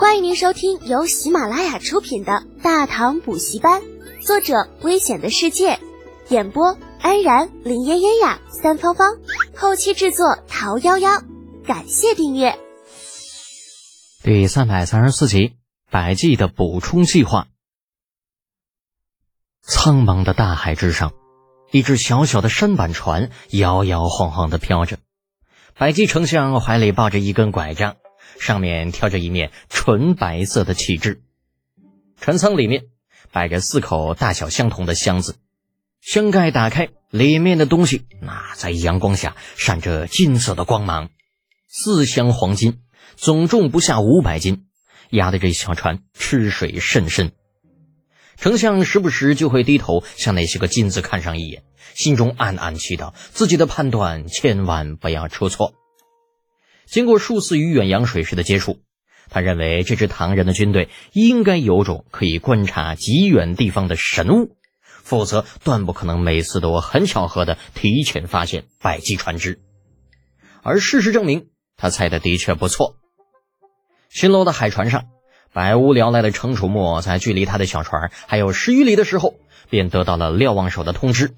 欢迎您收听由喜马拉雅出品的《大唐补习班》，作者：危险的世界，演播：安然、林嫣嫣呀、三芳芳，后期制作：桃夭夭。感谢订阅。第三百三十四集：百济的补充计划。苍茫的大海之上，一只小小的舢板船摇摇晃晃的飘着，百济丞相怀里抱着一根拐杖。上面挑着一面纯白色的旗帜，船舱里面摆着四口大小相同的箱子，箱盖打开，里面的东西那在阳光下闪着金色的光芒。四箱黄金，总重不下五百斤，压得这小船吃水甚深。丞相时不时就会低头向那些个金子看上一眼，心中暗暗祈祷自己的判断千万不要出错。经过数次与远洋水师的接触，他认为这支唐人的军队应该有种可以观察极远地方的神物，否则断不可能每次都很巧合的提前发现百济船只。而事实证明，他猜的的确不错。新楼的海船上，百无聊赖的程楚墨在距离他的小船还有十余里的时候，便得到了瞭望手的通知：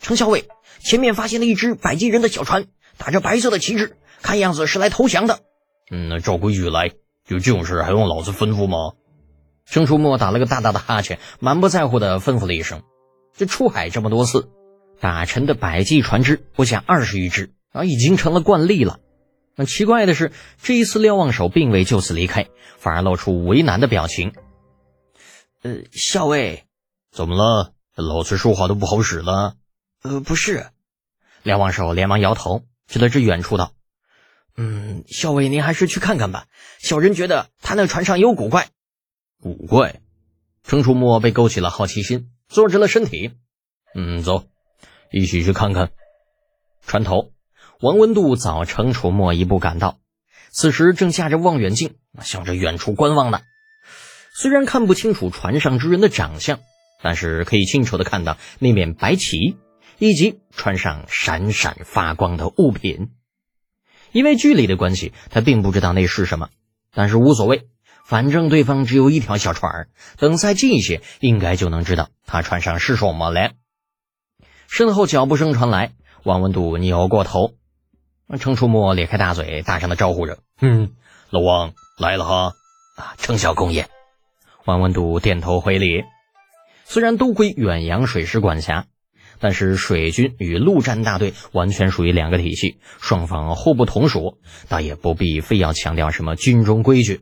程校尉，前面发现了一只百济人的小船，打着白色的旗帜。看样子是来投降的。嗯，那照规矩来，有这种事还用老子吩咐吗？郑初墨打了个大大的哈欠，满不在乎的吩咐了一声。这出海这么多次，打沉的百济船只不下二十余只啊，已经成了惯例了。那奇怪的是，这一次瞭望手并未就此离开，反而露出为难的表情。呃，校尉，怎么了？老子说话都不好使了？呃，不是。瞭望手连忙摇头，指了指远处道。嗯，校尉，您还是去看看吧。小人觉得他那船上有古怪。古怪？程楚墨被勾起了好奇心，坐直了身体。嗯，走，一起去看看。船头，王文度早程楚墨一步赶到，此时正架着望远镜，向着远处观望呢。虽然看不清楚船上之人的长相，但是可以清楚的看到那面白旗，以及船上闪闪发光的物品。因为距离的关系，他并不知道那是什么，但是无所谓，反正对方只有一条小船等再近一些，应该就能知道他船上是什么了。身后脚步声传来，王文度扭过头，程初墨咧开大嘴，大声的招呼着：“嗯，老王来了哈！”啊，程小公爷。王文度点头回礼。虽然都归远洋水师管辖。但是水军与陆战大队完全属于两个体系，双方互不同属，倒也不必非要强调什么军中规矩。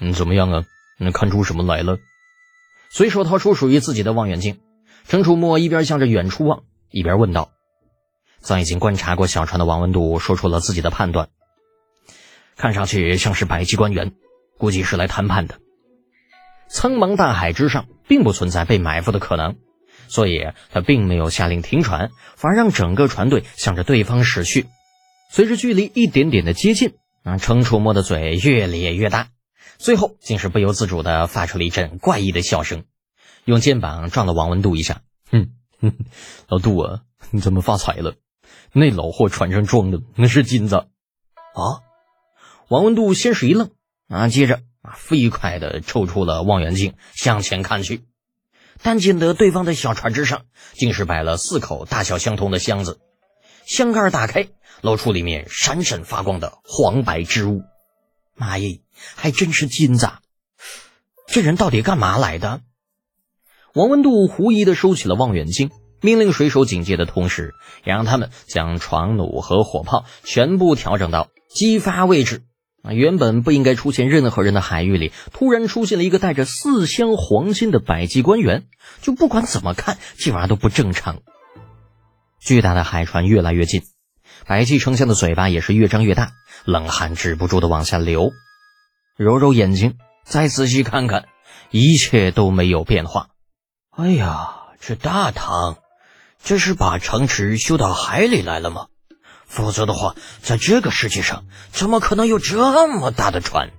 嗯，怎么样啊？能看出什么来了？随手掏出属于自己的望远镜，程楚墨一边向着远处望，一边问道：“早已经观察过小船的王文度说出了自己的判断，看上去像是百级官员，估计是来谈判的。苍茫大海之上，并不存在被埋伏的可能。”所以他并没有下令停船，反而让整个船队向着对方驶去。随着距离一点点的接近，啊，程楚墨的嘴越咧越大，最后竟是不由自主的发出了一阵怪异的笑声，用肩膀撞了王文度一下。哼，老杜啊，你怎么发财了？那老货船上装的那是金子啊！王文度先是一愣，啊，接着啊，飞快的抽出了望远镜，向前看去。但见得对方的小船之上，竟是摆了四口大小相同的箱子，箱盖打开，露出里面闪闪发光的黄白之物。妈耶，还真是金子！这人到底干嘛来的？王文度狐疑的收起了望远镜，命令水手警戒的同时，也让他们将床弩和火炮全部调整到激发位置。啊，原本不应该出现任何人的海域里，突然出现了一个带着四箱黄金的百济官员，就不管怎么看，这玩意儿都不正常。巨大的海船越来越近，百济丞相的嘴巴也是越张越大，冷汗止不住的往下流。揉揉眼睛，再仔细看看，一切都没有变化。哎呀，这大唐，这是把城池修到海里来了吗？否则的话，在这个世界上怎么可能有这么大的船？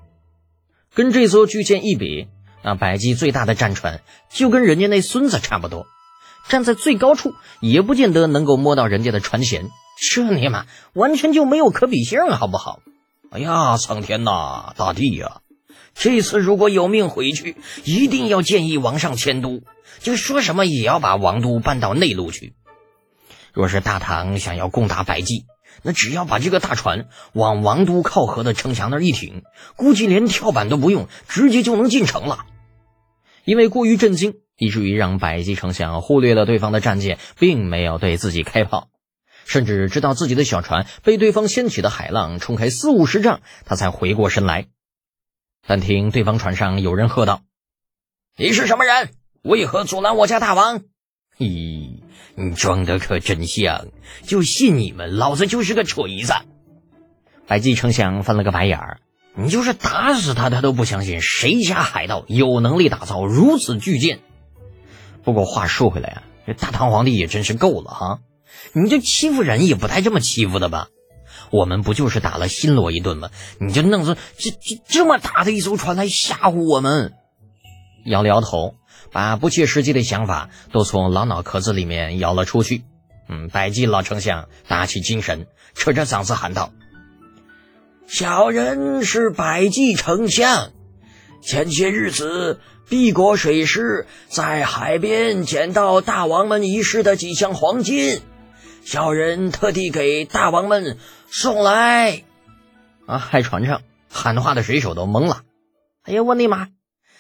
跟这艘巨舰一比，那百济最大的战船就跟人家那孙子差不多，站在最高处也不见得能够摸到人家的船舷。这尼玛完全就没有可比性，好不好？哎呀，苍天呐，大地呀！这次如果有命回去，一定要建议王上迁都，就说什么也要把王都搬到内陆去。若是大唐想要攻打百济，那只要把这个大船往王都靠河的城墙那儿一停，估计连跳板都不用，直接就能进城了。因为过于震惊，以至于让百济丞相忽略了对方的战舰，并没有对自己开炮。甚至直到自己的小船被对方掀起的海浪冲开四五十丈，他才回过神来。但听对方船上有人喝道：“你是什么人？为何阻拦我家大王？”“咦，你装的可真像，就信你们，老子就是个锤子。”百济丞相翻了个白眼儿：“你就是打死他，他都不相信谁家海盗有能力打造如此巨舰。”不过话说回来啊，这大唐皇帝也真是够了哈。你就欺负人也不带这么欺负的吧？我们不就是打了新罗一顿吗？你就弄出这这这么大的一艘船来吓唬我们？摇了摇头，把不切实际的想法都从老脑壳子里面摇了出去。嗯，百济老丞相打起精神，扯着嗓子喊道：“小人是百济丞相，前些日子避国水师，在海边捡到大王们遗失的几箱黄金。”小人特地给大王们送来，啊！海船上喊话的水手都懵了。哎呀，我的妈！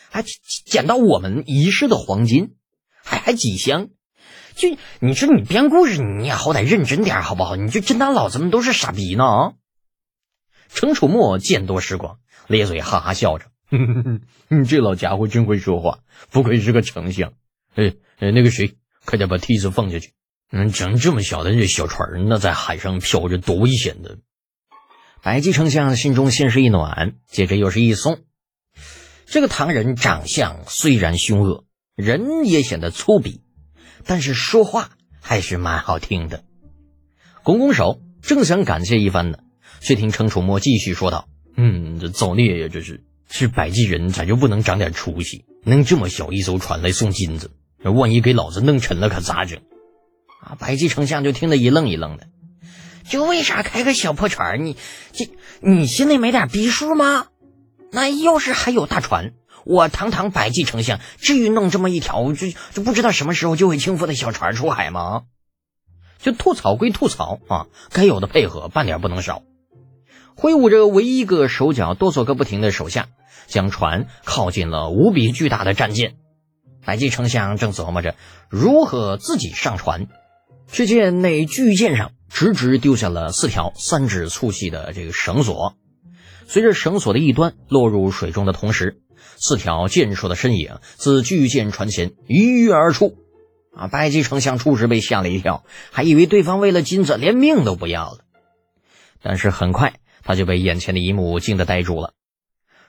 还捡到我们遗失的黄金，还还几箱？就你说你编故事，你也好歹认真点好不好？你就真当老子们都是傻逼呢？啊！程楚墨见多识广，咧嘴哈哈笑着：“ 你这老家伙真会说话，不愧是个丞相。哎哎，那个谁，快点把梯子放下去。”嗯，整这么小的这小船，那在海上漂着多危险的！百济丞相心中先是一暖，接着又是一松。这个唐人长相虽然凶恶，人也显得粗鄙，但是说话还是蛮好听的。拱拱手，正想感谢一番呢，却听程楚墨继续说道：“嗯，这造孽呀！这是是百济人，咋就不能长点出息？弄这么小一艘船来送金子，万一给老子弄沉了，可咋整？”啊！百济丞相就听得一愣一愣的，就为啥开个小破船？你这你心里没点逼数吗？那要是还有大船，我堂堂百济丞相，至于弄这么一条就就不知道什么时候就会倾覆的小船出海吗？就吐槽归吐槽啊，该有的配合半点不能少。挥舞着唯一一个手脚哆嗦个不停的手下，将船靠近了无比巨大的战舰。百济丞相正琢磨着如何自己上船。只见那巨舰上直直丢下了四条三指粗细的这个绳索，随着绳索的一端落入水中的同时，四条健硕的身影自巨舰船前一跃而出。啊！白济丞相初时被吓了一跳，还以为对方为了金子连命都不要了。但是很快他就被眼前的一幕惊得呆住了。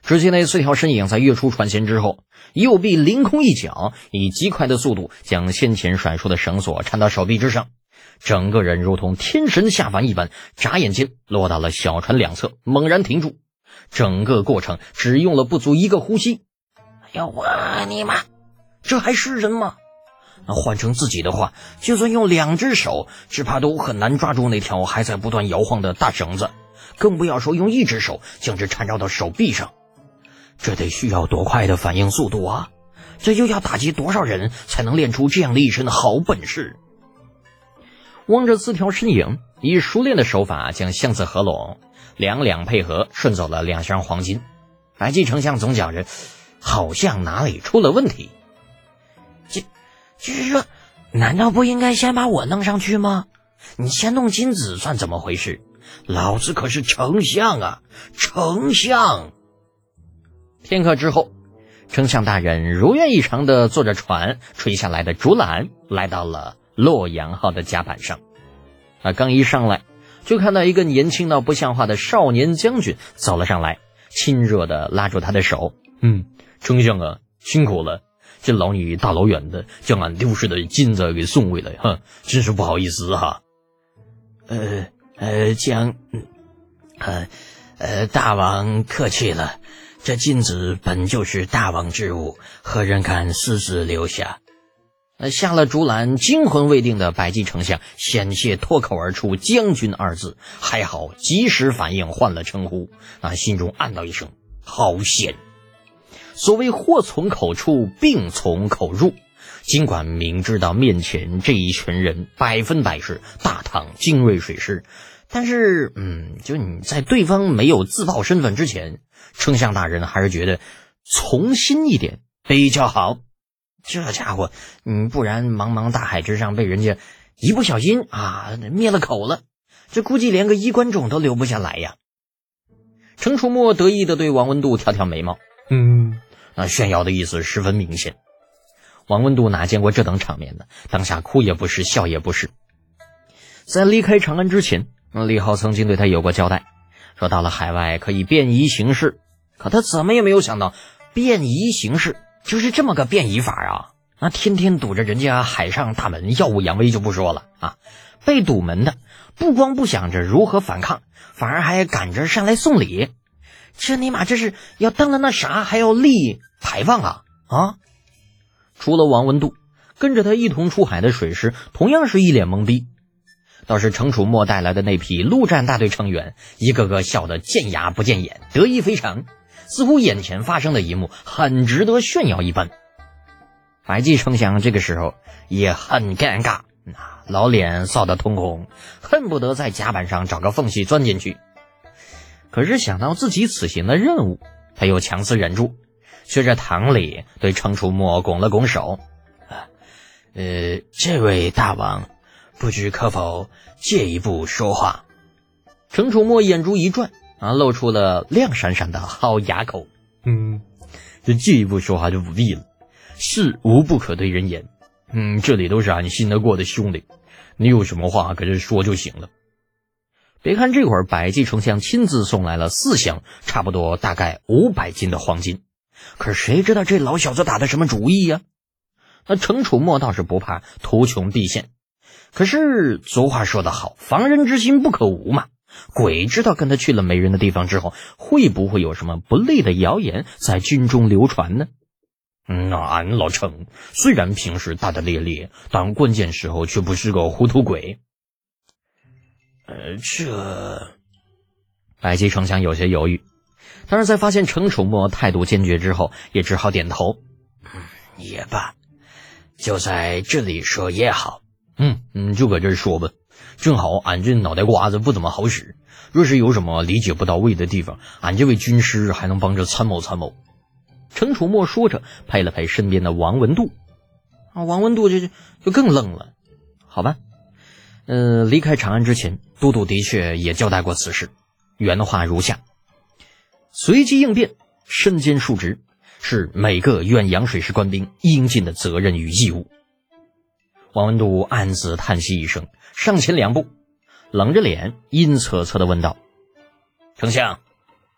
只见那四条身影在跃出船舷之后，右臂凌空一脚，以极快的速度将先前甩出的绳索缠到手臂之上，整个人如同天神下凡一般，眨眼间落到了小船两侧，猛然停住。整个过程只用了不足一个呼吸。哎呀，我你妈，这还是人吗？那换成自己的话，就算用两只手，只怕都很难抓住那条还在不断摇晃的大绳子，更不要说用一只手将之缠绕到手臂上。这得需要多快的反应速度啊！这又要打击多少人才能练出这样的一身好本事？望着四条身影，以熟练的手法将箱子合拢，两两配合，顺走了两箱黄金。白金丞相总觉着好像哪里出了问题。这，就是说，难道不应该先把我弄上去吗？你先弄金子算怎么回事？老子可是丞相啊，丞相！片刻之后，丞相大人如愿以偿的坐着船垂下来的竹篮，来到了洛阳号的甲板上。他刚一上来，就看到一个年轻到不像话的少年将军走了上来，亲热的拉住他的手：“嗯，丞相啊，辛苦了，这老你大老远的将俺丢失的金子给送回来，哈，真是不好意思哈。”呃呃，将，呃呃，大王客气了。这金子本就是大王之物，何人敢私自留下？那，下了竹篮惊魂未定的百济丞相险些脱口而出“将军”二字，还好及时反应换了称呼，啊，心中暗道一声：好险！所谓祸从口出，病从口入。尽管明知道面前这一群人百分百是大唐精锐水师，但是，嗯，就你在对方没有自曝身份之前，丞相大人还是觉得从心一点比较好。这家伙，嗯，不然茫茫大海之上被人家一不小心啊灭了口了，这估计连个衣冠冢都留不下来呀。程楚墨得意的对王文度挑挑眉毛，嗯，那炫耀的意思十分明显。王文度哪见过这等场面呢？当下哭也不是，笑也不是。在离开长安之前，李浩曾经对他有过交代，说到了海外可以便宜行事，可他怎么也没有想到，便宜行事。就是这么个变异法啊！那天天堵着人家海上大门耀武扬威就不说了啊，被堵门的不光不想着如何反抗，反而还赶着上来送礼，这尼玛这是要当了那啥还要立牌坊啊啊！除了王文度，跟着他一同出海的水师同样是一脸懵逼，倒是程楚墨带来的那批陆战大队成员，一个个笑得见牙不见眼，得意非常。似乎眼前发生的一幕很值得炫耀一般。百济丞相这个时候也很尴尬，老脸臊得通红，恨不得在甲板上找个缝隙钻进去。可是想到自己此行的任务，他又强自忍住，学着唐礼对程楚墨拱了拱手：“呃，这位大王，不知可否借一步说话？”程楚墨眼珠一转。啊，露出了亮闪闪的好牙口。嗯，这进一步说话就不必了，事无不可对人言。嗯，这里都是俺信得过的兄弟，你有什么话搁这说就行了。别看这会儿百济丞相亲自送来了四箱，差不多大概五百斤的黄金，可是谁知道这老小子打的什么主意呀？那程楚墨倒是不怕图穷匕现，可是俗话说得好，防人之心不可无嘛。鬼知道跟他去了没人的地方之后，会不会有什么不利的谣言在军中流传呢？那俺老程虽然平时大大咧咧，但关键时候却不是个糊涂鬼。呃，这白姬丞相有些犹豫，但是在发现程楚墨态度坚决之后，也只好点头。嗯，也罢，就在这里说也好。嗯嗯，就搁这说吧。正好俺这脑袋瓜子不怎么好使，若是有什么理解不到位的地方，俺这位军师还能帮着参谋参谋。程楚墨说着，拍了拍身边的王文度，啊，王文度就就更愣了。好吧，嗯，离开长安之前，都督的确也交代过此事，原话如下：随机应变、身兼数职，是每个远洋水师官兵应尽的责任与义务。王文度暗自叹息一声。上前两步，冷着脸，阴恻恻的问道：“丞相，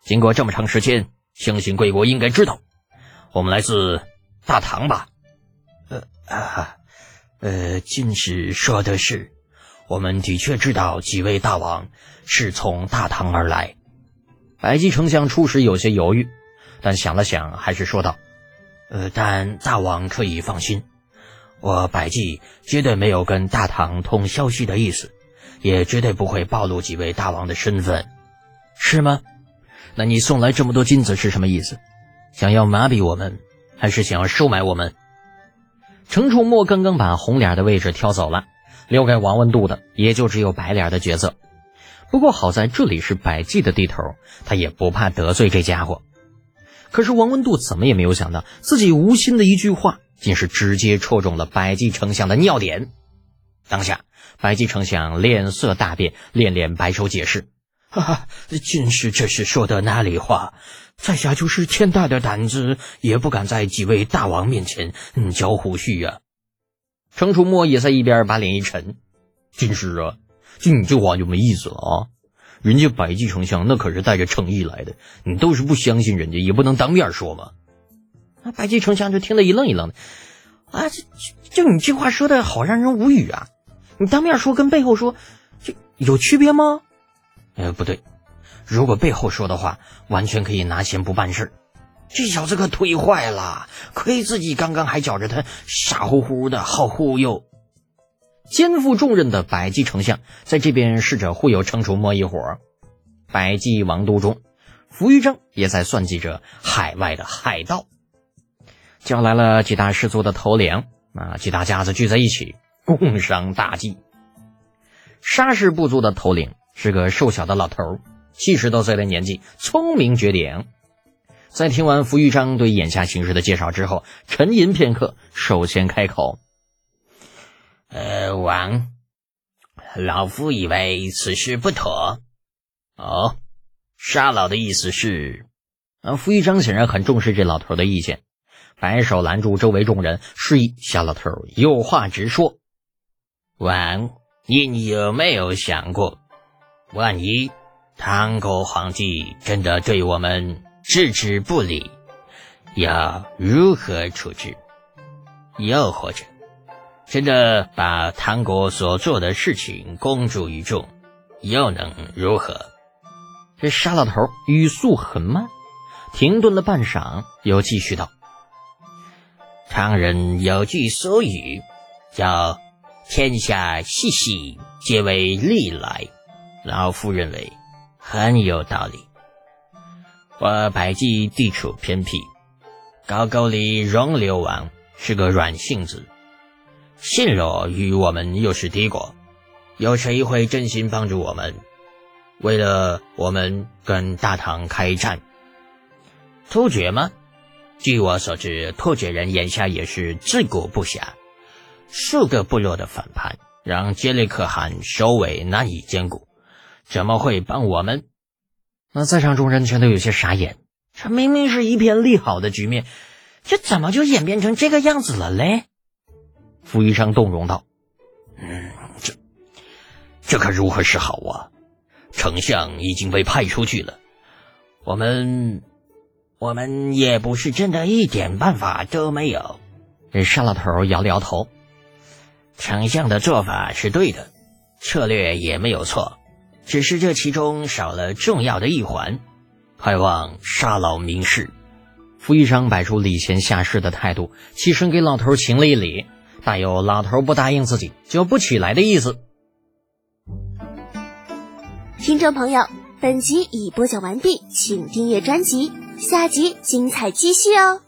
经过这么长时间，相信贵国应该知道，我们来自大唐吧？”“呃啊，呃，进士说的是，我们的确知道几位大王是从大唐而来。”白姬丞相初时有些犹豫，但想了想，还是说道：“呃，但大王可以放心。”我百济绝对没有跟大唐通消息的意思，也绝对不会暴露几位大王的身份，是吗？那你送来这么多金子是什么意思？想要麻痹我们，还是想要收买我们？程楚墨刚刚把红脸的位置挑走了，留给王文度的也就只有白脸的角色。不过好在这里是百济的地头，他也不怕得罪这家伙。可是王文度怎么也没有想到，自己无心的一句话。竟是直接戳中了百济丞相的尿点。当下，百济丞相脸色大变，连连摆手解释：“哈哈，进士这是说的哪里话？在下就是天大的胆子，也不敢在几位大王面前嗯交胡须呀。”程楚墨也在一边把脸一沉：“进士啊，就你这话就没意思了啊！人家百济丞相那可是带着诚意来的，你都是不相信人家，也不能当面说嘛。”那白济丞相就听得一愣一愣的，啊，这就你这话说的好让人无语啊！你当面说跟背后说，就有区别吗？呃，不对，如果背后说的话，完全可以拿钱不办事这小子可忒坏了，亏自己刚刚还觉着他傻乎乎的，好忽悠。肩负重任的百济丞相在这边试着忽悠程楚墨一伙。百济王都中，扶余章也在算计着海外的海盗，叫来了几大氏族的头领，啊，几大家子聚在一起，共商大计。沙氏部族的头领是个瘦小的老头，七十多岁的年纪，聪明绝顶。在听完扶余章对眼下形势的介绍之后，沉吟片刻，首先开口：“呃，王，老夫以为此事不妥。哦，沙老的意思是……啊，扶余章显然很重视这老头的意见，摆手拦住周围众人，示意小老头有话直说。王，你有没有想过，万一唐国皇帝真的对我们……置之不理，要如何处置？又或者，真的把唐国所做的事情公诸于众，又能如何？这沙老头语速很慢，停顿了半晌，又继续道：“常人有句俗语，叫‘天下熙熙，皆为利来’，老夫认为很有道理。”我百济地处偏僻，高句丽容流王是个软性子，陷落与我们又是敌国，有谁会真心帮助我们？为了我们跟大唐开战？突厥吗？据我所知，突厥人眼下也是自顾不暇，数个部落的反叛，让杰里可汗首尾难以兼顾，怎么会帮我们？那在场众人全都有些傻眼，这明明是一片利好的局面，这怎么就演变成这个样子了嘞？傅余章动容道：“嗯，这这可如何是好啊？丞相已经被派出去了，我们我们也不是真的一点办法都没有。”这沙老头摇了摇头：“丞相的做法是对的，策略也没有错。”只是这其中少了重要的一环，还望沙老明示。傅玉章摆出礼贤下士的态度，起身给老头行了一礼，大有老头不答应自己就不起来的意思。听众朋友，本集已播讲完毕，请订阅专辑，下集精彩继续哦。